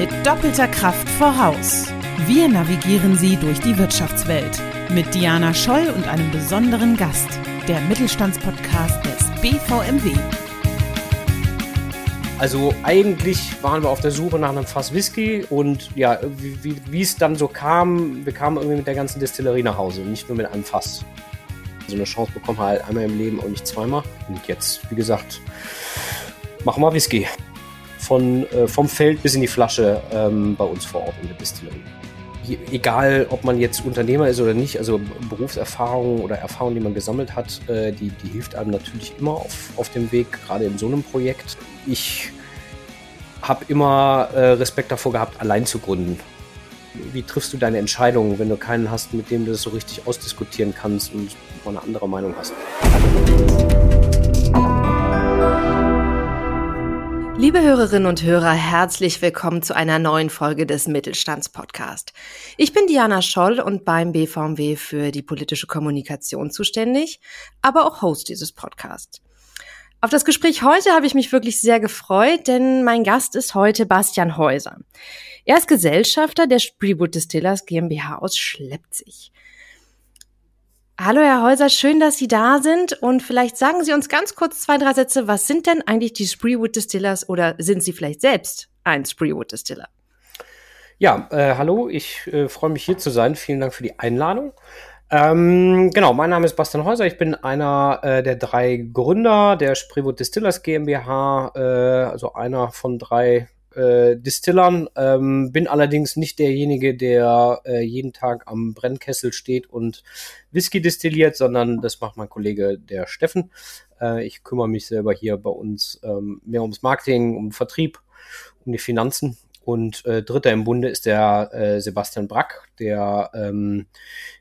mit doppelter Kraft voraus. Wir navigieren Sie durch die Wirtschaftswelt mit Diana Scholl und einem besonderen Gast, der Mittelstandspodcast des BVMW. Also eigentlich waren wir auf der Suche nach einem Fass Whisky und ja, wie, wie es dann so kam, wir kamen irgendwie mit der ganzen Distillerie nach Hause, nicht nur mit einem Fass. So eine Chance bekommen wir halt einmal im Leben und nicht zweimal. Und jetzt, wie gesagt, machen wir Whisky. Von, äh, vom Feld bis in die Flasche ähm, bei uns vor Ort in der Distillerie. Egal, ob man jetzt Unternehmer ist oder nicht, also Berufserfahrung oder Erfahrung, die man gesammelt hat, äh, die, die hilft einem natürlich immer auf, auf dem Weg, gerade in so einem Projekt. Ich habe immer äh, Respekt davor gehabt, allein zu gründen. Wie triffst du deine Entscheidungen, wenn du keinen hast, mit dem du das so richtig ausdiskutieren kannst und mal eine andere Meinung hast? Liebe Hörerinnen und Hörer, herzlich willkommen zu einer neuen Folge des Mittelstandspodcast. Ich bin Diana Scholl und beim BVMW für die politische Kommunikation zuständig, aber auch Host dieses Podcasts. Auf das Gespräch heute habe ich mich wirklich sehr gefreut, denn mein Gast ist heute Bastian Häuser. Er ist Gesellschafter der Spreewood Distillers GmbH aus Schleppzig. Hallo Herr Häuser, schön, dass Sie da sind und vielleicht sagen Sie uns ganz kurz zwei, drei Sätze, was sind denn eigentlich die Spreewood Distillers oder sind Sie vielleicht selbst ein Spreewood Distiller? Ja, äh, hallo, ich äh, freue mich hier zu sein. Vielen Dank für die Einladung. Ähm, genau, mein Name ist Bastian Häuser. Ich bin einer äh, der drei Gründer der Spreewood Distillers GmbH, äh, also einer von drei äh, Distillern, ähm, bin allerdings nicht derjenige, der äh, jeden Tag am Brennkessel steht und Whisky destilliert, sondern das macht mein Kollege der Steffen. Äh, ich kümmere mich selber hier bei uns ähm, mehr ums Marketing, um Vertrieb, um die Finanzen und äh, dritter im Bunde ist der äh, Sebastian Brack, der ähm,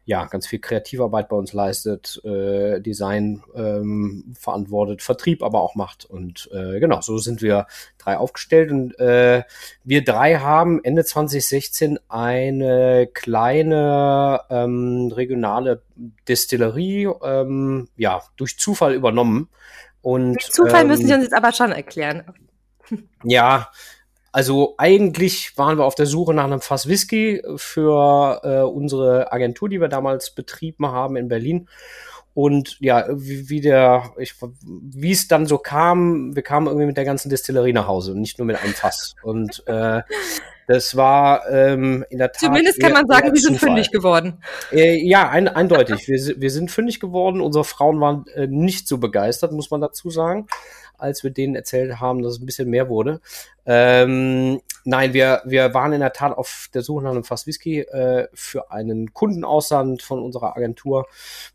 ja ganz viel Kreativarbeit bei uns leistet, äh, Design ähm, verantwortet, Vertrieb aber auch macht. Und äh, genau, so sind wir drei aufgestellt. Und äh, wir drei haben Ende 2016 eine kleine ähm, regionale Destillerie ähm, ja durch Zufall übernommen. Und, durch Zufall müssen Sie ähm, uns jetzt aber schon erklären. Ja, also eigentlich waren wir auf der Suche nach einem Fass Whisky für äh, unsere Agentur, die wir damals betrieben haben in Berlin. Und ja, wie, der, ich, wie es dann so kam, wir kamen irgendwie mit der ganzen Distillerie nach Hause und nicht nur mit einem Fass. Und äh, das war ähm, in der Tat. Zumindest kann man sagen, wir sind fündig geworden. Äh, ja, ein, eindeutig. wir, wir sind fündig geworden. Unsere Frauen waren äh, nicht so begeistert, muss man dazu sagen als wir denen erzählt haben, dass es ein bisschen mehr wurde. Ähm, nein, wir, wir waren in der Tat auf der Suche nach einem Fass Whisky äh, für einen Kundenaussand von unserer Agentur,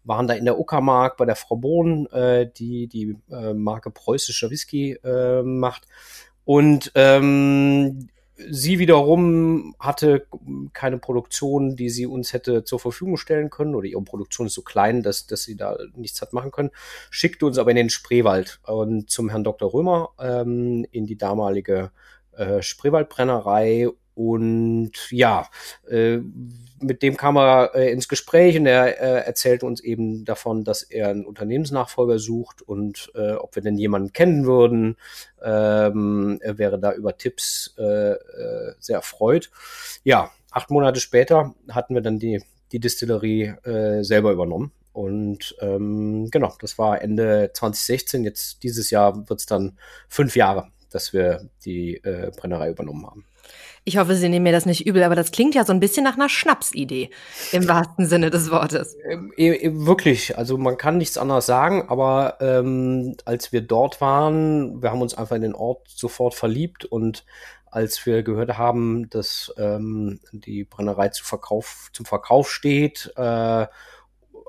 waren da in der Uckermark bei der Frau Bohn, äh, die die äh, Marke preußischer Whisky äh, macht. Und ähm, Sie wiederum hatte keine Produktion, die sie uns hätte zur Verfügung stellen können, oder ihre Produktion ist so klein, dass, dass sie da nichts hat machen können, schickte uns aber in den Spreewald und zum Herrn Dr. Römer ähm, in die damalige äh, Spreewaldbrennerei und ja, äh, mit dem kam er äh, ins Gespräch und er äh, erzählte uns eben davon, dass er einen Unternehmensnachfolger sucht und äh, ob wir denn jemanden kennen würden. Ähm, er wäre da über Tipps äh, äh, sehr erfreut. Ja, acht Monate später hatten wir dann die, die Distillerie äh, selber übernommen. Und ähm, genau, das war Ende 2016. Jetzt dieses Jahr wird es dann fünf Jahre, dass wir die äh, Brennerei übernommen haben. Ich hoffe, Sie nehmen mir das nicht übel, aber das klingt ja so ein bisschen nach einer Schnapsidee im wahrsten Sinne des Wortes. Ähm, äh, wirklich, also man kann nichts anderes sagen, aber ähm, als wir dort waren, wir haben uns einfach in den Ort sofort verliebt und als wir gehört haben, dass ähm, die Brennerei zu Verkauf, zum Verkauf steht, äh,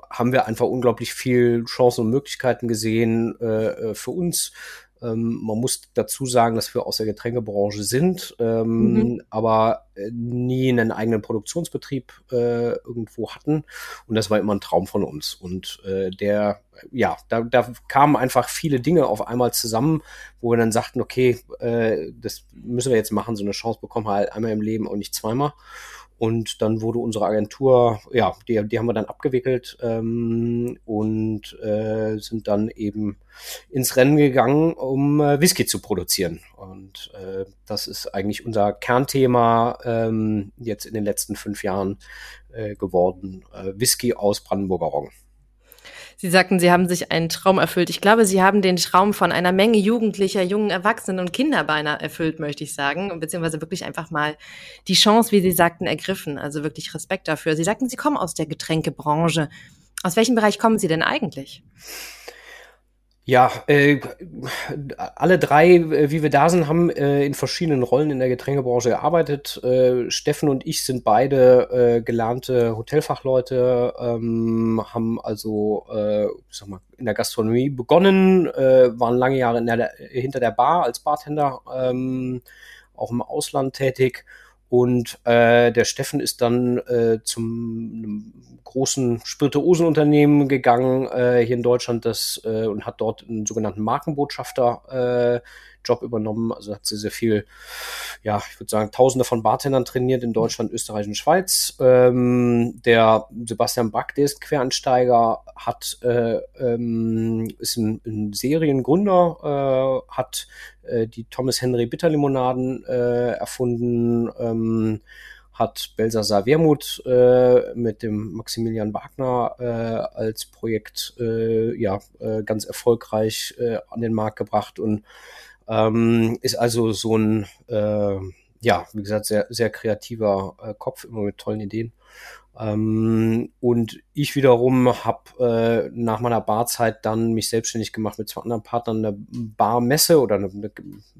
haben wir einfach unglaublich viel Chancen und Möglichkeiten gesehen äh, äh für uns ähm, man muss dazu sagen, dass wir aus der Getränkebranche sind, ähm, mhm. aber äh, nie einen eigenen Produktionsbetrieb äh, irgendwo hatten. Und das war immer ein Traum von uns. Und äh, der, ja, da, da kamen einfach viele Dinge auf einmal zusammen, wo wir dann sagten, okay, äh, das müssen wir jetzt machen, so eine Chance bekommen wir halt einmal im Leben und nicht zweimal. Und dann wurde unsere Agentur, ja, die, die haben wir dann abgewickelt ähm, und äh, sind dann eben ins Rennen gegangen, um äh, Whisky zu produzieren. Und äh, das ist eigentlich unser Kernthema ähm, jetzt in den letzten fünf Jahren äh, geworden. Äh, Whisky aus Brandenburger Roggen. Sie sagten, Sie haben sich einen Traum erfüllt. Ich glaube, Sie haben den Traum von einer Menge Jugendlicher, jungen Erwachsenen und Kinder beinahe erfüllt, möchte ich sagen. Beziehungsweise wirklich einfach mal die Chance, wie Sie sagten, ergriffen. Also wirklich Respekt dafür. Sie sagten, Sie kommen aus der Getränkebranche. Aus welchem Bereich kommen Sie denn eigentlich? Ja, äh, alle drei, äh, wie wir da sind, haben äh, in verschiedenen Rollen in der Getränkebranche gearbeitet. Äh, Steffen und ich sind beide äh, gelernte Hotelfachleute, ähm, haben also äh, ich sag mal, in der Gastronomie begonnen, waren lange Jahre der, hinter der Bar als Bartender, ähm, auch im Ausland tätig und äh, der Steffen ist dann äh, zum großen Spirituosenunternehmen gegangen äh, hier in Deutschland das, äh, und hat dort einen sogenannten Markenbotschafter äh, Job übernommen. Also hat sie sehr viel, ja, ich würde sagen, Tausende von Bartendern trainiert in Deutschland, Österreich und Schweiz. Ähm, der Sebastian Back, der ist Quereinsteiger, hat, äh, ähm, ist ein, ein Seriengründer, äh, hat äh, die Thomas Henry Bitterlimonaden äh, erfunden, ähm, hat Belsasar Wermut äh, mit dem Maximilian Wagner äh, als Projekt äh, ja äh, ganz erfolgreich äh, an den Markt gebracht und ähm, ist also so ein äh, ja wie gesagt sehr sehr kreativer äh, Kopf immer mit tollen Ideen ähm, und ich wiederum habe äh, nach meiner Barzeit dann mich selbstständig gemacht mit zwei anderen Partnern eine Barmesse oder eine, eine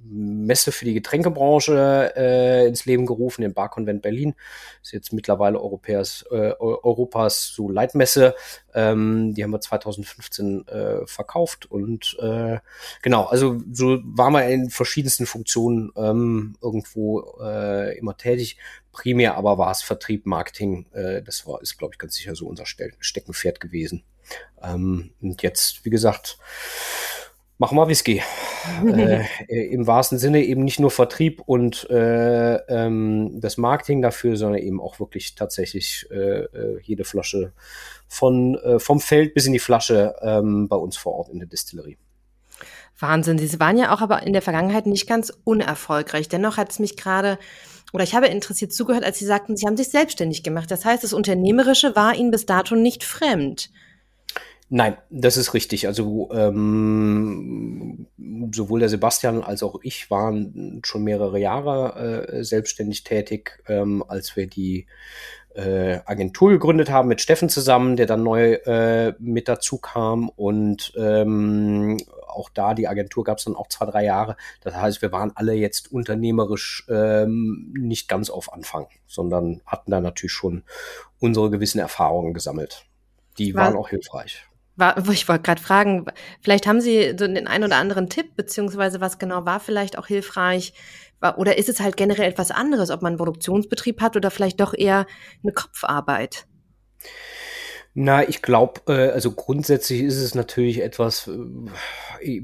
Messe für die Getränkebranche äh, ins Leben gerufen, den Barkonvent Berlin. Ist jetzt mittlerweile Europäers, äh, Europas so Leitmesse. Ähm, die haben wir 2015 äh, verkauft und äh, genau, also so waren wir in verschiedensten Funktionen ähm, irgendwo äh, immer tätig primär aber war es Vertrieb, Marketing. Äh, das war, ist, glaube ich, ganz sicher so unser Steckenpferd gewesen. Ähm, und jetzt, wie gesagt, machen wir Whisky. äh, Im wahrsten Sinne eben nicht nur Vertrieb und äh, ähm, das Marketing dafür, sondern eben auch wirklich tatsächlich äh, äh jede Flasche von äh, vom Feld bis in die Flasche ähm, bei uns vor Ort in der Distillerie. Wahnsinn. Sie waren ja auch aber in der Vergangenheit nicht ganz unerfolgreich. Dennoch hat es mich gerade oder ich habe interessiert zugehört, als Sie sagten, Sie haben sich selbstständig gemacht. Das heißt, das Unternehmerische war Ihnen bis dato nicht fremd. Nein, das ist richtig. Also ähm, sowohl der Sebastian als auch ich waren schon mehrere Jahre äh, selbstständig tätig, ähm, als wir die äh, Agentur gegründet haben mit Steffen zusammen, der dann neu äh, mit dazu kam und ähm, auch da, die Agentur gab es dann auch zwei, drei Jahre. Das heißt, wir waren alle jetzt unternehmerisch ähm, nicht ganz auf Anfang, sondern hatten da natürlich schon unsere gewissen Erfahrungen gesammelt. Die War, waren auch hilfreich. War, ich wollte gerade fragen, vielleicht haben Sie so den einen oder anderen Tipp, beziehungsweise was genau war vielleicht auch hilfreich? Oder ist es halt generell etwas anderes, ob man einen Produktionsbetrieb hat oder vielleicht doch eher eine Kopfarbeit? Na, ich glaube, äh, also grundsätzlich ist es natürlich etwas, äh,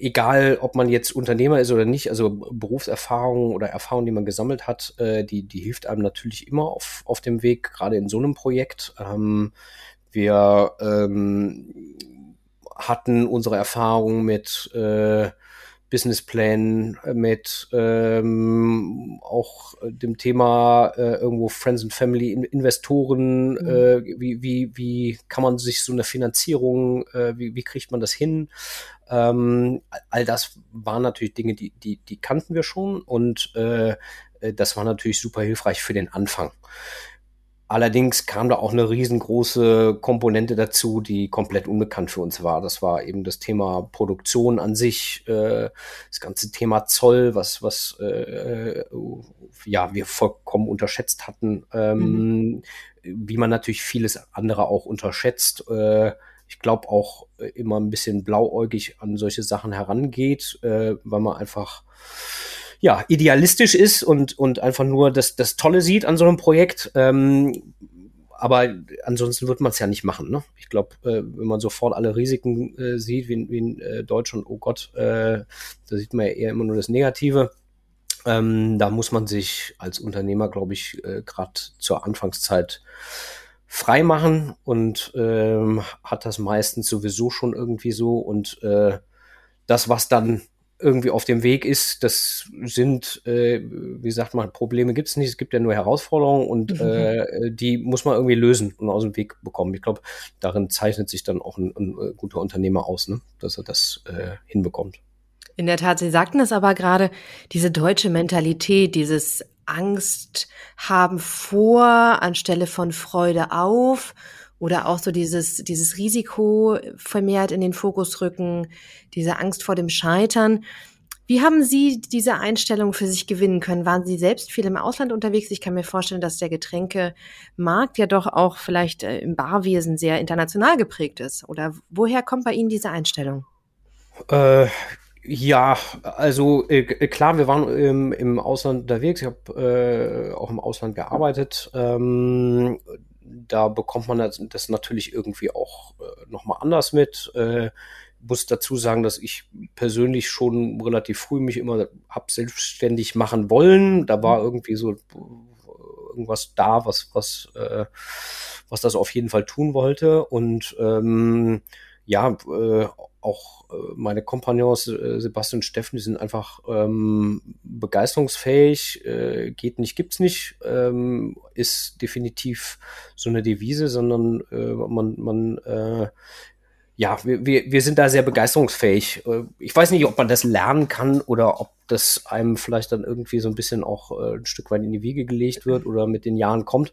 egal ob man jetzt Unternehmer ist oder nicht, also Berufserfahrung oder Erfahrung, die man gesammelt hat, äh, die, die hilft einem natürlich immer auf, auf dem Weg, gerade in so einem Projekt. Ähm, wir ähm, hatten unsere Erfahrung mit äh, Businessplänen, äh, mit ähm, auch dem Thema äh, irgendwo Friends and Family Investoren, mhm. äh, wie, wie, wie kann man sich so eine Finanzierung, äh, wie, wie kriegt man das hin? Ähm, all das waren natürlich Dinge, die, die, die kannten wir schon und äh, äh das war natürlich super hilfreich für den Anfang. Allerdings kam da auch eine riesengroße Komponente dazu, die komplett unbekannt für uns war. Das war eben das Thema Produktion an sich, äh, das ganze Thema Zoll, was, was äh, ja, wir vollkommen unterschätzt hatten, ähm, mhm. wie man natürlich vieles andere auch unterschätzt. Äh, ich glaube auch immer ein bisschen blauäugig an solche Sachen herangeht, äh, weil man einfach ja, idealistisch ist und, und einfach nur das, das Tolle sieht an so einem Projekt. Ähm, aber ansonsten wird man es ja nicht machen. Ne? Ich glaube, äh, wenn man sofort alle Risiken äh, sieht, wie, wie in äh, Deutschland, oh Gott, äh, da sieht man ja eher immer nur das Negative. Ähm, da muss man sich als Unternehmer, glaube ich, äh, gerade zur Anfangszeit frei machen und ähm, hat das meistens sowieso schon irgendwie so. Und äh, das, was dann irgendwie auf dem Weg ist, das sind, äh, wie sagt man, Probleme gibt es nicht, es gibt ja nur Herausforderungen und mhm. äh, die muss man irgendwie lösen und aus dem Weg bekommen. Ich glaube, darin zeichnet sich dann auch ein, ein, äh, guter Unternehmer aus, ne? dass er das äh, hinbekommt. In der Tat, Sie sagten es aber gerade, diese deutsche Mentalität, dieses Angst haben vor anstelle von Freude auf oder auch so dieses, dieses Risiko vermehrt in den Fokus rücken, diese Angst vor dem Scheitern. Wie haben Sie diese Einstellung für sich gewinnen können? Waren Sie selbst viel im Ausland unterwegs? Ich kann mir vorstellen, dass der Getränkemarkt ja doch auch vielleicht äh, im Barwesen sehr international geprägt ist. Oder woher kommt bei Ihnen diese Einstellung? Äh, ja, also äh, klar, wir waren im, im Ausland unterwegs. Ich habe äh, auch im Ausland gearbeitet. Ähm, da bekommt man das, das natürlich irgendwie auch äh, nochmal anders mit. Äh, muss dazu sagen, dass ich persönlich schon relativ früh mich immer hab selbstständig machen wollen. Da war irgendwie so irgendwas da, was was äh, was das auf jeden Fall tun wollte und ähm, ja, äh, auch äh, meine Kompagnons äh, Sebastian und Steffen, die sind einfach ähm, begeisterungsfähig, äh, geht nicht, gibt's nicht, ähm, ist definitiv so eine Devise, sondern äh, man, man äh, ja, wir, wir, wir sind da sehr begeisterungsfähig. Äh, ich weiß nicht, ob man das lernen kann oder ob das einem vielleicht dann irgendwie so ein bisschen auch ein Stück weit in die Wiege gelegt wird oder mit den Jahren kommt.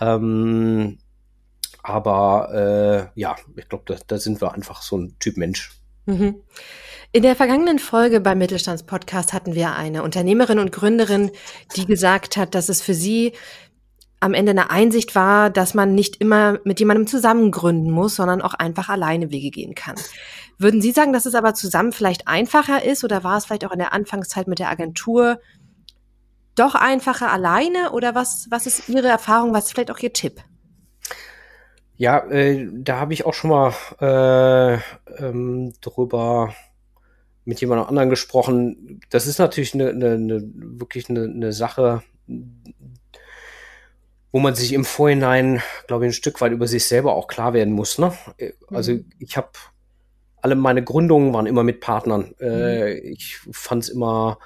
Ähm, aber äh, ja, ich glaube, da, da sind wir einfach so ein Typ Mensch. Mhm. In der vergangenen Folge beim Mittelstandspodcast hatten wir eine Unternehmerin und Gründerin, die gesagt hat, dass es für sie am Ende eine Einsicht war, dass man nicht immer mit jemandem zusammen gründen muss, sondern auch einfach alleine Wege gehen kann. Würden Sie sagen, dass es aber zusammen vielleicht einfacher ist oder war es vielleicht auch in der Anfangszeit mit der Agentur doch einfacher alleine oder was, was ist Ihre Erfahrung, was ist vielleicht auch Ihr Tipp? Ja, äh, da habe ich auch schon mal äh, ähm, drüber mit jemand anderen gesprochen. Das ist natürlich eine, eine, eine wirklich eine, eine Sache, wo man sich im Vorhinein, glaube ich, ein Stück weit über sich selber auch klar werden muss. Ne? Also mhm. ich habe alle meine Gründungen waren immer mit Partnern. Äh, mhm. ich fand es immer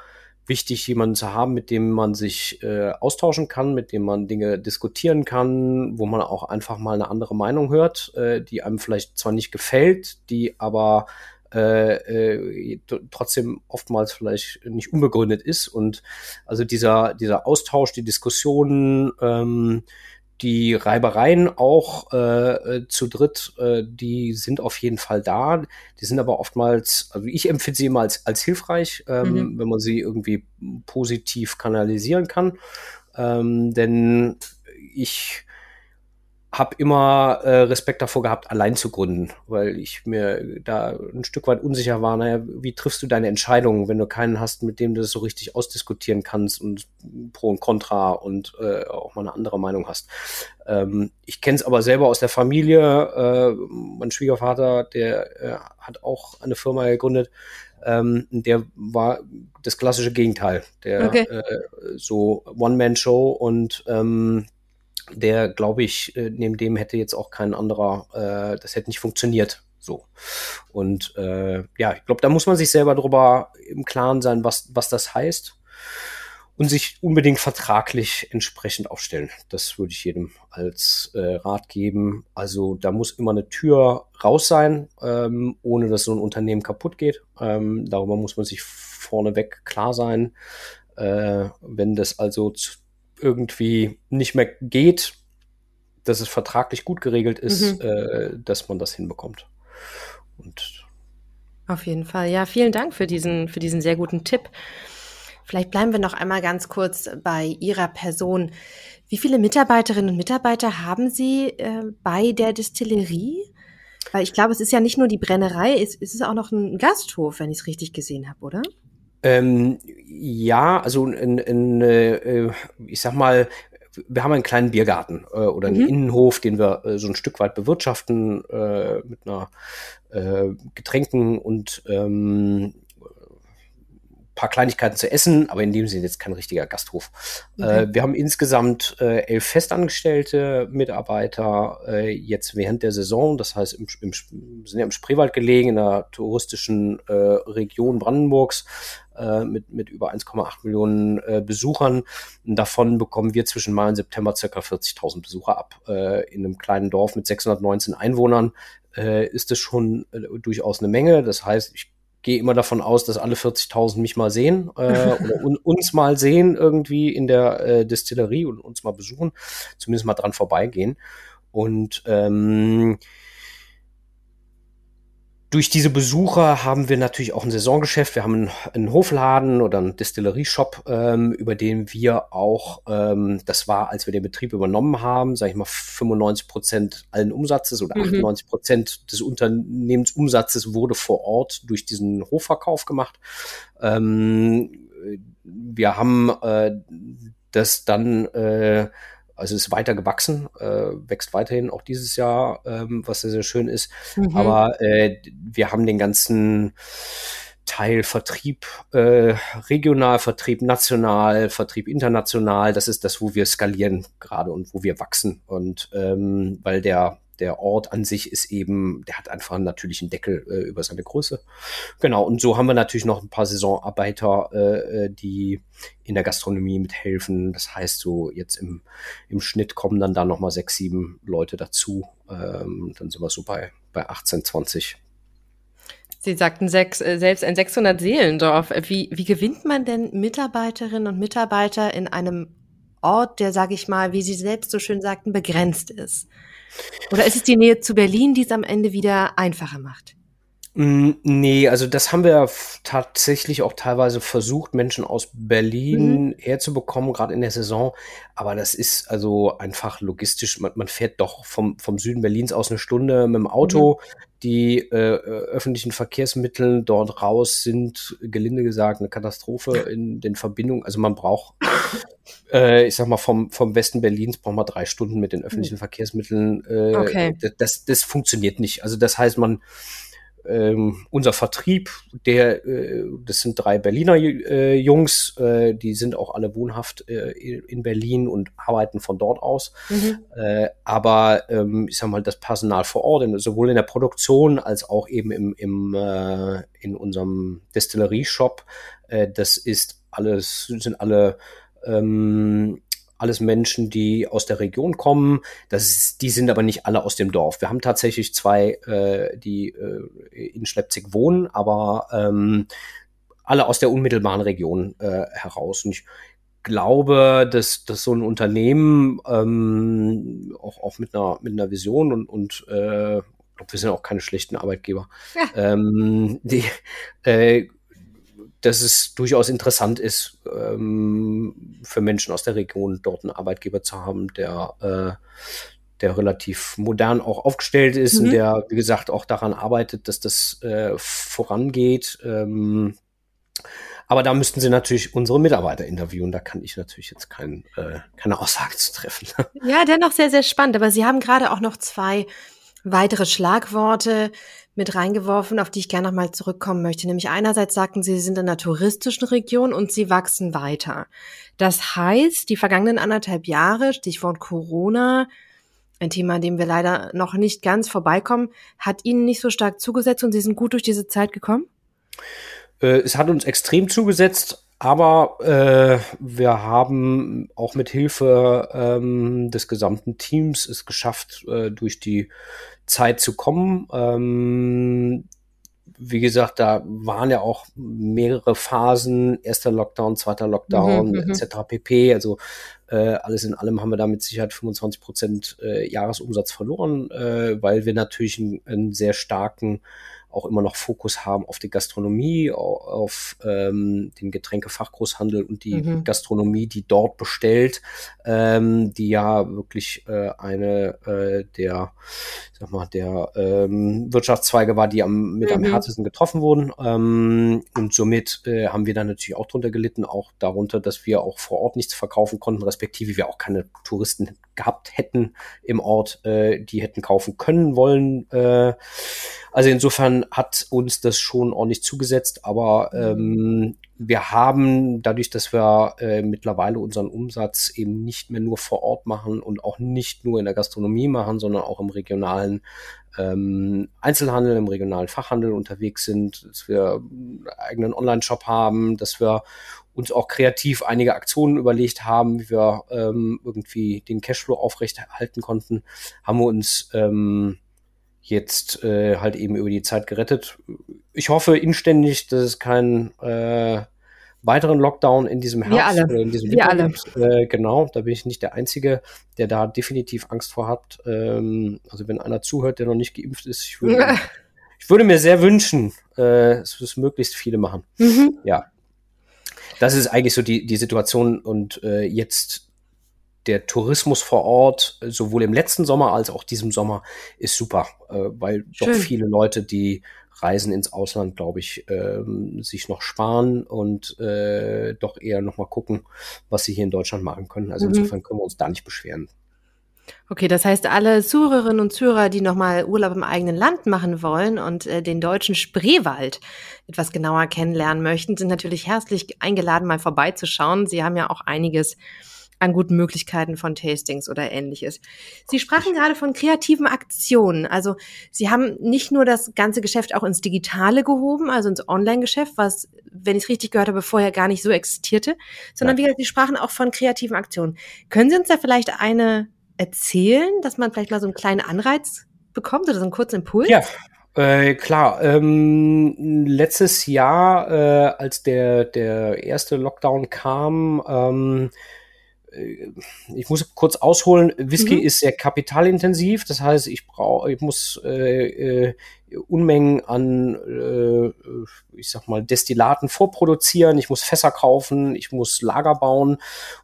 wichtig, jemanden zu haben, mit dem man sich äh, austauschen kann, mit dem man Dinge diskutieren kann, wo man auch einfach mal eine andere Meinung hört, äh, die einem vielleicht zwar nicht gefällt, die aber äh, äh, trotzdem oftmals vielleicht nicht unbegründet ist. Und also dieser, dieser Austausch, die Diskussionen, ähm, die Reibereien auch äh, äh, zu dritt, äh, die sind auf jeden Fall da. Die sind aber oftmals, also ich empfinde sie immer als, als hilfreich, ähm, mhm. wenn man sie irgendwie positiv kanalisieren kann. Ähm, denn ich habe immer äh, Respekt davor gehabt, allein zu gründen, weil ich mir da ein Stück weit unsicher war, naja, wie triffst du deine Entscheidungen, wenn du keinen hast, mit dem du das so richtig ausdiskutieren kannst und Pro und Contra und äh, auch mal eine andere Meinung hast. Ähm, ich kenne es aber selber aus der Familie. Äh, mein Schwiegervater, der äh, hat auch eine Firma gegründet. Ähm, der war das klassische Gegenteil. Der okay. äh, so One-Man-Show und ähm, der, glaube ich, äh, neben dem hätte jetzt auch kein anderer, äh, das hätte nicht funktioniert. So. Und äh, ja, ich glaube, da muss man sich selber drüber im Klaren sein, was, was das heißt. Und sich unbedingt vertraglich entsprechend aufstellen. Das würde ich jedem als äh, Rat geben. Also da muss immer eine Tür raus sein, ähm, ohne dass so ein Unternehmen kaputt geht. Ähm, darüber muss man sich vorneweg klar sein. Äh, wenn das also zu, irgendwie nicht mehr geht, dass es vertraglich gut geregelt ist, mhm. äh, dass man das hinbekommt. Und auf jeden Fall. Ja, vielen Dank für diesen, für diesen sehr guten Tipp. Vielleicht bleiben wir noch einmal ganz kurz bei Ihrer Person. Wie viele Mitarbeiterinnen und Mitarbeiter haben Sie äh, bei der Distillerie? Weil ich glaube, es ist ja nicht nur die Brennerei, es, es ist auch noch ein Gasthof, wenn ich es richtig gesehen habe, oder? Ähm, ja, also in, in, äh, ich sag mal, wir haben einen kleinen Biergarten äh, oder einen mhm. Innenhof, den wir äh, so ein Stück weit bewirtschaften äh, mit einer äh, Getränken und ähm, paar Kleinigkeiten zu essen, aber in dem Sinne jetzt kein richtiger Gasthof. Okay. Äh, wir haben insgesamt äh, elf festangestellte Mitarbeiter äh, jetzt während der Saison. Das heißt, im, im, sind ja im Spreewald gelegen, in der touristischen äh, Region Brandenburgs äh, mit, mit über 1,8 Millionen äh, Besuchern. Und davon bekommen wir zwischen Mai und September circa 40.000 Besucher ab. Äh, in einem kleinen Dorf mit 619 Einwohnern äh, ist es schon äh, durchaus eine Menge. Das heißt, ich gehe immer davon aus, dass alle 40.000 mich mal sehen äh, oder un uns mal sehen irgendwie in der äh, Distillerie und uns mal besuchen, zumindest mal dran vorbeigehen. Und ähm, durch diese Besucher haben wir natürlich auch ein Saisongeschäft. Wir haben einen, einen Hofladen oder einen Distillerie-Shop, ähm, über den wir auch, ähm, das war, als wir den Betrieb übernommen haben, sage ich mal, 95 Prozent allen Umsatzes oder 98 mhm. Prozent des Unternehmensumsatzes wurde vor Ort durch diesen Hofverkauf gemacht. Ähm, wir haben äh, das dann äh, also ist weiter gewachsen, äh, wächst weiterhin auch dieses Jahr, ähm, was sehr, sehr schön ist. Mhm. Aber äh, wir haben den ganzen Teil Vertrieb, äh, regional, Vertrieb national, Vertrieb international. Das ist das, wo wir skalieren gerade und wo wir wachsen. Und ähm, weil der der Ort an sich ist eben, der hat einfach einen natürlichen Deckel äh, über seine Größe. Genau, und so haben wir natürlich noch ein paar Saisonarbeiter, äh, äh, die in der Gastronomie mithelfen. Das heißt, so jetzt im, im Schnitt kommen dann da nochmal sechs, sieben Leute dazu. Ähm, dann sind wir so bei, bei 18, 20. Sie sagten sechs, äh, selbst ein 600 Seelendorf. Wie, wie gewinnt man denn Mitarbeiterinnen und Mitarbeiter in einem Ort, der, sage ich mal, wie Sie selbst so schön sagten, begrenzt ist? Oder ist es die Nähe zu Berlin, die es am Ende wieder einfacher macht? Mm, nee, also das haben wir tatsächlich auch teilweise versucht, Menschen aus Berlin mhm. herzubekommen, gerade in der Saison. Aber das ist also einfach logistisch. Man, man, fährt doch vom, vom Süden Berlins aus eine Stunde mit dem Auto. Mhm. Die äh, öffentlichen Verkehrsmittel dort raus sind, gelinde gesagt, eine Katastrophe in den Verbindungen. Also man braucht, äh, ich sag mal, vom, vom Westen Berlins braucht man drei Stunden mit den öffentlichen mhm. Verkehrsmitteln. Äh, okay. das, das funktioniert nicht. Also das heißt, man ähm, unser Vertrieb, der, äh, das sind drei Berliner äh, Jungs, äh, die sind auch alle wohnhaft äh, in Berlin und arbeiten von dort aus. Mhm. Äh, aber ähm, ich sag mal, das Personal vor Ort, in, sowohl in der Produktion als auch eben im, im äh, in unserem Destillerie-Shop, das ist alles, sind alle ähm, alles Menschen, die aus der Region kommen. Das ist, die sind aber nicht alle aus dem Dorf. Wir haben tatsächlich zwei, äh, die äh, in Schleppzig wohnen, aber ähm, alle aus der unmittelbaren Region äh, heraus. Und ich glaube, dass, dass so ein Unternehmen ähm, auch, auch mit einer mit einer Vision und, und äh, wir sind auch keine schlechten Arbeitgeber. Ja. Ähm, die, äh, dass es durchaus interessant ist, ähm, für Menschen aus der Region dort einen Arbeitgeber zu haben, der, äh, der relativ modern auch aufgestellt ist mhm. und der, wie gesagt, auch daran arbeitet, dass das äh, vorangeht. Ähm, aber da müssten Sie natürlich unsere Mitarbeiter interviewen. Da kann ich natürlich jetzt kein, äh, keine Aussage zu treffen. Ja, dennoch sehr, sehr spannend. Aber Sie haben gerade auch noch zwei weitere Schlagworte mit reingeworfen, auf die ich gerne nochmal zurückkommen möchte. Nämlich einerseits sagten Sie, Sie sind in einer touristischen Region und Sie wachsen weiter. Das heißt, die vergangenen anderthalb Jahre, Stichwort Corona, ein Thema, an dem wir leider noch nicht ganz vorbeikommen, hat Ihnen nicht so stark zugesetzt und Sie sind gut durch diese Zeit gekommen? Äh, es hat uns extrem zugesetzt, aber äh, wir haben auch mit Hilfe ähm, des gesamten Teams es geschafft, äh, durch die Zeit zu kommen. Ähm, wie gesagt, da waren ja auch mehrere Phasen, erster Lockdown, zweiter Lockdown, mhm, mhm. etc. pp. Also äh, alles in allem haben wir da mit Sicherheit 25 Prozent äh, Jahresumsatz verloren, äh, weil wir natürlich einen, einen sehr starken auch immer noch Fokus haben auf die Gastronomie, auf ähm, den Getränkefachgroßhandel und die mhm. Gastronomie, die dort bestellt, ähm, die ja wirklich äh, eine äh, der, sag mal, der ähm, Wirtschaftszweige war, die am, mit mhm. am härtesten getroffen wurden. Ähm, und somit äh, haben wir dann natürlich auch drunter gelitten, auch darunter, dass wir auch vor Ort nichts verkaufen konnten, respektive wir auch keine Touristen gehabt hätten im Ort, äh, die hätten kaufen können wollen. Äh, also insofern hat uns das schon ordentlich zugesetzt, aber ähm, wir haben dadurch, dass wir äh, mittlerweile unseren Umsatz eben nicht mehr nur vor Ort machen und auch nicht nur in der Gastronomie machen, sondern auch im regionalen ähm, Einzelhandel, im regionalen Fachhandel unterwegs sind, dass wir einen eigenen Online-Shop haben, dass wir uns auch kreativ einige Aktionen überlegt haben, wie wir ähm, irgendwie den Cashflow aufrechterhalten konnten, haben wir uns ähm, jetzt äh, halt eben über die Zeit gerettet. Ich hoffe inständig, dass es keinen äh, weiteren Lockdown in diesem Herbst oder in diesem Wir alle. Äh, genau, da bin ich nicht der Einzige, der da definitiv Angst vor hat. Ähm, also wenn einer zuhört, der noch nicht geimpft ist, ich würde, ich würde mir sehr wünschen, äh, dass es möglichst viele machen. Mhm. Ja. Das ist eigentlich so die, die Situation und äh, jetzt der Tourismus vor Ort, sowohl im letzten Sommer als auch diesem Sommer, ist super, äh, weil Schön. doch viele Leute, die Reisen ins Ausland, glaube ich, ähm, sich noch sparen und äh, doch eher noch mal gucken, was sie hier in Deutschland machen können. Also mhm. insofern können wir uns da nicht beschweren. Okay, das heißt, alle Zuhörerinnen und Zuhörer, die nochmal Urlaub im eigenen Land machen wollen und äh, den deutschen Spreewald etwas genauer kennenlernen möchten, sind natürlich herzlich eingeladen, mal vorbeizuschauen. Sie haben ja auch einiges an guten Möglichkeiten von Tastings oder ähnliches. Sie sprachen gerade von kreativen Aktionen. Also Sie haben nicht nur das ganze Geschäft auch ins Digitale gehoben, also ins Online-Geschäft, was, wenn ich es richtig gehört habe, vorher gar nicht so existierte, sondern wie gesagt, Sie sprachen auch von kreativen Aktionen. Können Sie uns da vielleicht eine erzählen, dass man vielleicht mal so einen kleinen Anreiz bekommt oder so einen kurzen Impuls? Ja, äh, klar, ähm, letztes Jahr, äh, als der, der erste Lockdown kam, ähm, äh, ich muss kurz ausholen, Whisky mhm. ist sehr kapitalintensiv, das heißt, ich brauche, ich muss äh, äh, Unmengen an, äh, ich sag mal, Destillaten vorproduzieren, ich muss Fässer kaufen, ich muss Lager bauen.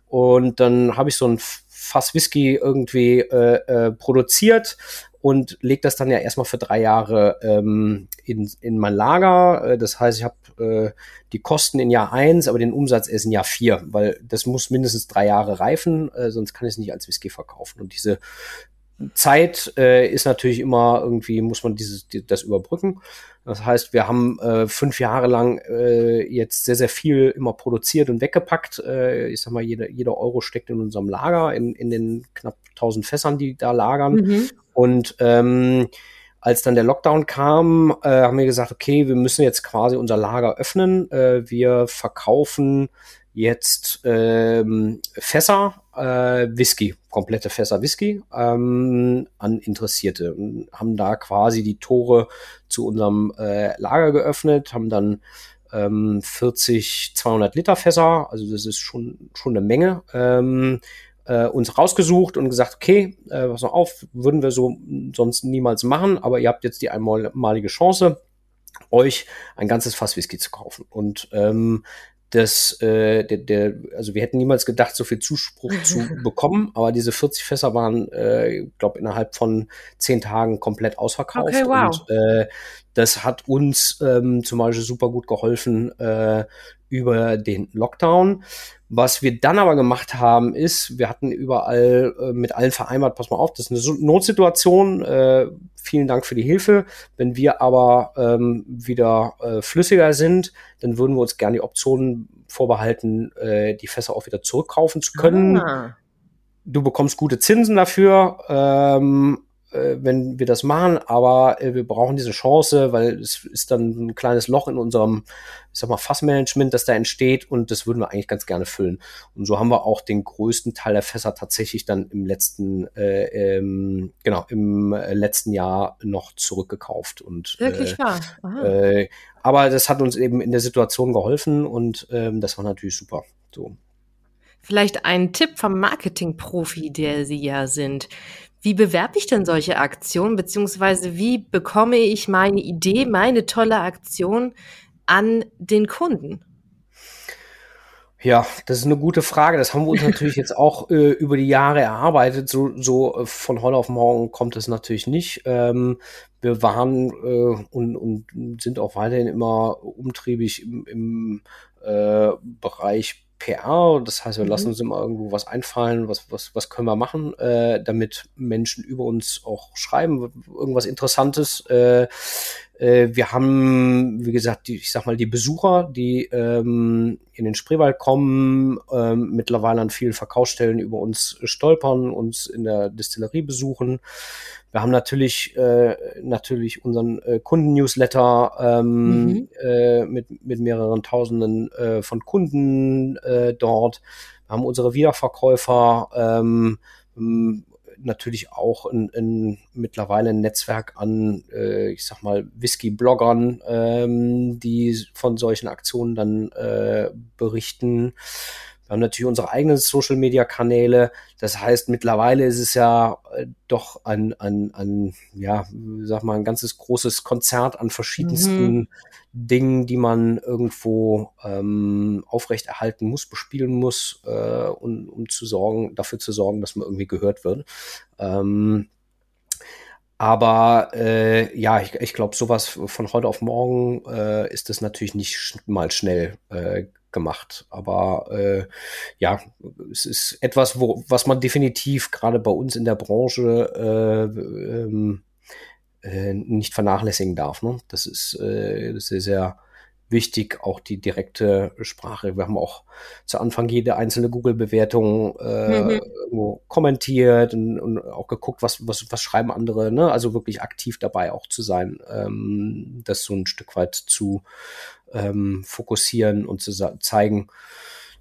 Und dann habe ich so ein Fass Whisky irgendwie äh, äh, produziert und lege das dann ja erstmal für drei Jahre ähm, in, in mein Lager. Äh, das heißt, ich habe äh, die Kosten in Jahr eins, aber den Umsatz erst in Jahr vier, weil das muss mindestens drei Jahre reifen, äh, sonst kann ich es nicht als Whisky verkaufen. Und diese Zeit äh, ist natürlich immer irgendwie, muss man dieses, die, das überbrücken. Das heißt, wir haben äh, fünf Jahre lang äh, jetzt sehr, sehr viel immer produziert und weggepackt. Äh, ich sag mal, jeder, jeder Euro steckt in unserem Lager, in, in den knapp 1000 Fässern, die da lagern. Mhm. Und ähm, als dann der Lockdown kam, äh, haben wir gesagt, okay, wir müssen jetzt quasi unser Lager öffnen. Äh, wir verkaufen jetzt ähm, Fässer äh, Whisky, komplette Fässer Whisky ähm, an Interessierte. Und haben da quasi die Tore zu unserem äh, Lager geöffnet, haben dann ähm, 40 200 Liter Fässer, also das ist schon schon eine Menge. Ähm, äh, uns rausgesucht und gesagt, okay, äh, pass mal auf, würden wir so sonst niemals machen, aber ihr habt jetzt die einmalige Chance, euch ein ganzes Fass Whisky zu kaufen. Und ähm, das, äh, der, der, also wir hätten niemals gedacht, so viel Zuspruch zu bekommen, aber diese 40 Fässer waren, äh, glaube innerhalb von zehn Tagen komplett ausverkauft. Okay, wow. Und äh, das hat uns ähm, zum Beispiel super gut geholfen äh, über den Lockdown. Was wir dann aber gemacht haben, ist, wir hatten überall äh, mit allen vereinbart, pass mal auf, das ist eine Notsituation, äh, vielen Dank für die Hilfe. Wenn wir aber ähm, wieder äh, flüssiger sind, dann würden wir uns gerne die Optionen vorbehalten, äh, die Fässer auch wieder zurückkaufen zu können. Ah. Du bekommst gute Zinsen dafür. Ähm, äh, wenn wir das machen, aber äh, wir brauchen diese Chance, weil es ist dann ein kleines Loch in unserem, ich sag mal, Fassmanagement, das da entsteht und das würden wir eigentlich ganz gerne füllen. Und so haben wir auch den größten Teil der Fässer tatsächlich dann im letzten, äh, ähm, genau, im äh, letzten Jahr noch zurückgekauft. Und, Wirklich äh, wahr? Äh, aber das hat uns eben in der Situation geholfen und ähm, das war natürlich super. So. Vielleicht ein Tipp vom Marketing-Profi, der Sie ja sind. Wie bewerbe ich denn solche Aktionen, beziehungsweise wie bekomme ich meine Idee, meine tolle Aktion an den Kunden? Ja, das ist eine gute Frage. Das haben wir uns natürlich jetzt auch äh, über die Jahre erarbeitet. So, so äh, von heute auf morgen kommt es natürlich nicht. Ähm, wir waren äh, und, und sind auch weiterhin immer umtriebig im, im äh, Bereich PR. Das heißt, wir mhm. lassen uns immer irgendwo was einfallen, was, was, was können wir machen, äh, damit Menschen über uns auch schreiben, irgendwas Interessantes. Äh, wir haben, wie gesagt, die, ich sag mal, die Besucher, die ähm, in den Spreewald kommen, ähm, mittlerweile an vielen Verkaufsstellen über uns stolpern, uns in der Distillerie besuchen. Wir haben natürlich äh, natürlich unseren äh, Kunden-Newsletter ähm, mhm. äh, mit, mit mehreren Tausenden äh, von Kunden äh, dort. Wir haben unsere Wiederverkäufer, ähm, natürlich auch ein, ein, mittlerweile ein Netzwerk an, äh, ich sag mal, Whisky-Bloggern, ähm, die von solchen Aktionen dann äh, berichten. Wir haben natürlich unsere eigenen Social-Media-Kanäle. Das heißt, mittlerweile ist es ja äh, doch ein, ein, ein, ja, sag mal, ein ganzes großes Konzert an verschiedensten mhm. Dingen, die man irgendwo ähm, aufrechterhalten muss, bespielen muss, äh, um, um zu sorgen, dafür zu sorgen, dass man irgendwie gehört wird. Ähm, aber äh, ja, ich, ich glaube, sowas von heute auf morgen äh, ist das natürlich nicht sch mal schnell äh, gemacht. Aber äh, ja, es ist etwas, wo, was man definitiv gerade bei uns in der Branche äh, ähm, äh, nicht vernachlässigen darf. Ne? Das ist, äh, ist sehr wichtig, auch die direkte Sprache. Wir haben auch zu Anfang jede einzelne Google-Bewertung äh, mhm. kommentiert und, und, auch geguckt, was, was, was schreiben andere, ne? Also wirklich aktiv dabei auch zu sein, ähm, das so ein Stück weit zu ähm, fokussieren und zu zeigen,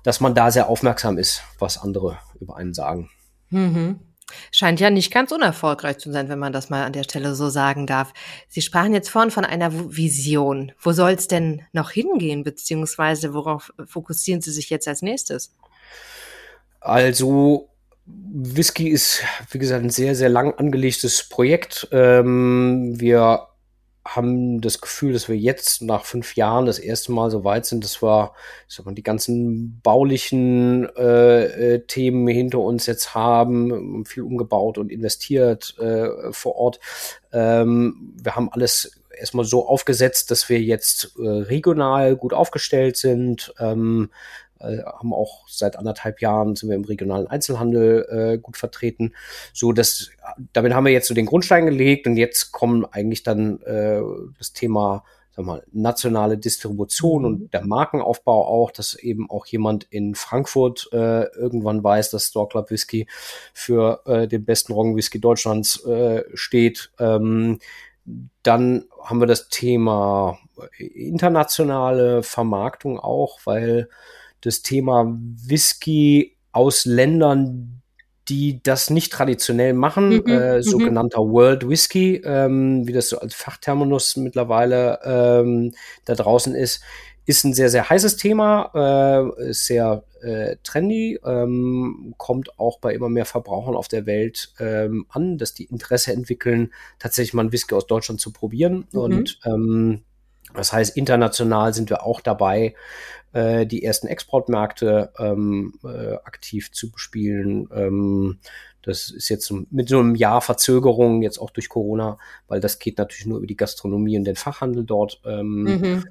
dass man da sehr aufmerksam ist, was andere über einen sagen. Mhm. Scheint ja nicht ganz unerfolgreich zu sein, wenn man das mal an der Stelle so sagen darf. Sie sprachen jetzt vorhin von einer Vision. Wo soll es denn noch hingehen, beziehungsweise worauf fokussieren Sie sich jetzt als nächstes? Also Whisky ist, wie gesagt, ein sehr, sehr lang angelegtes Projekt. Ähm, wir haben das Gefühl, dass wir jetzt nach fünf Jahren das erste Mal so weit sind, dass wir ich sag mal, die ganzen baulichen äh, äh, Themen hinter uns jetzt haben, viel umgebaut und investiert äh, vor Ort. Ähm, wir haben alles erstmal so aufgesetzt, dass wir jetzt äh, regional gut aufgestellt sind. Ähm, äh, haben auch seit anderthalb Jahren sind wir im regionalen Einzelhandel äh, gut vertreten. So, dass damit haben wir jetzt so den Grundstein gelegt und jetzt kommen eigentlich dann äh, das Thema sag mal, nationale Distribution und mhm. der Markenaufbau auch, dass eben auch jemand in Frankfurt äh, irgendwann weiß, dass Store Club Whisky für äh, den besten Roggenwhisky Deutschlands äh, steht. Ähm, dann haben wir das Thema internationale Vermarktung auch, weil das Thema Whisky aus Ländern, die das nicht traditionell machen, mhm, äh, mhm. sogenannter World Whisky, ähm, wie das so als Fachterminus mittlerweile ähm, da draußen ist, ist ein sehr, sehr heißes Thema, äh, ist sehr äh, trendy, ähm, kommt auch bei immer mehr Verbrauchern auf der Welt ähm, an, dass die Interesse entwickeln, tatsächlich mal ein Whisky aus Deutschland zu probieren. Mhm. Und ähm, das heißt, international sind wir auch dabei, äh, die ersten Exportmärkte ähm, äh, aktiv zu bespielen. Ähm, das ist jetzt mit so einem Jahr Verzögerung, jetzt auch durch Corona, weil das geht natürlich nur über die Gastronomie und den Fachhandel dort. Ähm, mhm.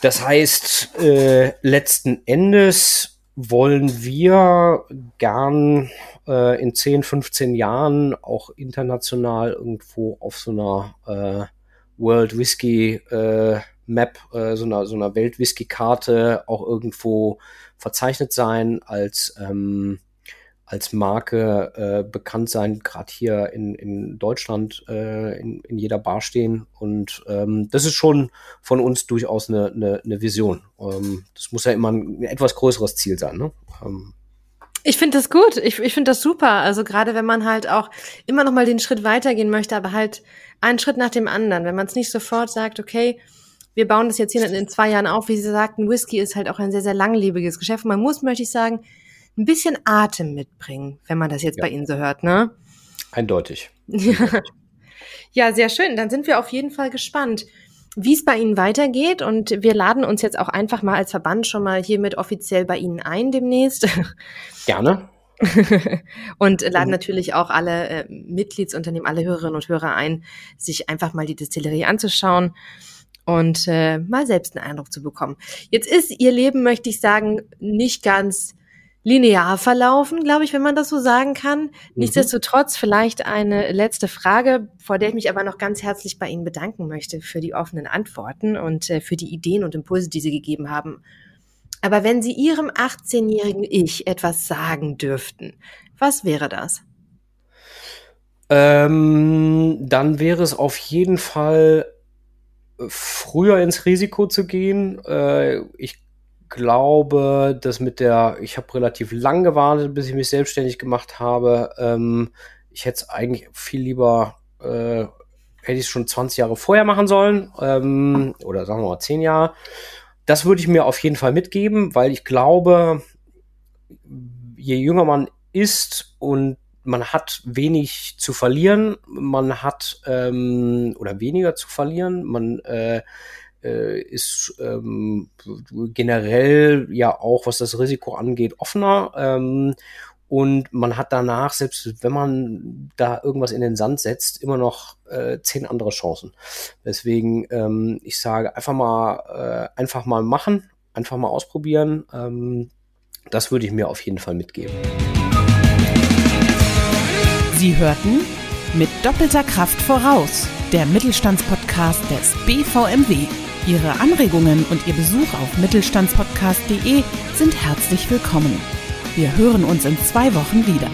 Das heißt, äh, letzten Endes wollen wir gern äh, in 10, 15 Jahren auch international irgendwo auf so einer äh, World Whisky äh, Map, äh, so einer, so einer Welt-Whisky-Karte auch irgendwo verzeichnet sein, als, ähm, als Marke äh, bekannt sein, gerade hier in, in Deutschland äh, in, in jeder Bar stehen. Und ähm, das ist schon von uns durchaus eine, eine, eine Vision. Ähm, das muss ja immer ein etwas größeres Ziel sein. Ne? Ähm, ich finde das gut. Ich, ich finde das super. Also gerade wenn man halt auch immer noch mal den Schritt weitergehen möchte, aber halt einen Schritt nach dem anderen. Wenn man es nicht sofort sagt, okay, wir bauen das jetzt hier in zwei Jahren auf. Wie Sie sagten, Whisky ist halt auch ein sehr, sehr langlebiges Geschäft. Man muss, möchte ich sagen, ein bisschen Atem mitbringen, wenn man das jetzt ja. bei Ihnen so hört, ne? Eindeutig. Ja. ja, sehr schön. Dann sind wir auf jeden Fall gespannt, wie es bei Ihnen weitergeht. Und wir laden uns jetzt auch einfach mal als Verband schon mal hiermit offiziell bei Ihnen ein demnächst. Gerne. und laden mhm. natürlich auch alle äh, Mitgliedsunternehmen, alle Hörerinnen und Hörer ein, sich einfach mal die Distillerie anzuschauen und äh, mal selbst einen Eindruck zu bekommen. Jetzt ist ihr Leben, möchte ich sagen, nicht ganz linear verlaufen, glaube ich, wenn man das so sagen kann. Mhm. Nichtsdestotrotz vielleicht eine letzte Frage, vor der ich mich aber noch ganz herzlich bei Ihnen bedanken möchte für die offenen Antworten und äh, für die Ideen und Impulse, die Sie gegeben haben. Aber wenn Sie Ihrem 18-jährigen Ich etwas sagen dürften, was wäre das? Ähm, dann wäre es auf jeden Fall früher ins Risiko zu gehen. Äh, ich glaube, dass mit der, ich habe relativ lang gewartet, bis ich mich selbstständig gemacht habe. Ähm, ich hätte es eigentlich viel lieber, äh, hätte ich es schon 20 Jahre vorher machen sollen ähm, oder sagen wir mal 10 Jahre. Das würde ich mir auf jeden Fall mitgeben, weil ich glaube, je jünger man ist und man hat wenig zu verlieren, man hat ähm, oder weniger zu verlieren, man äh, äh, ist ähm, generell ja auch, was das Risiko angeht, offener. Ähm, und man hat danach, selbst wenn man da irgendwas in den Sand setzt, immer noch äh, zehn andere Chancen. Deswegen, ähm, ich sage, einfach mal, äh, einfach mal machen, einfach mal ausprobieren. Ähm, das würde ich mir auf jeden Fall mitgeben. Sie hörten mit doppelter Kraft voraus, der Mittelstandspodcast des BVMW. Ihre Anregungen und Ihr Besuch auf mittelstandspodcast.de sind herzlich willkommen. Wir hören uns in zwei Wochen wieder.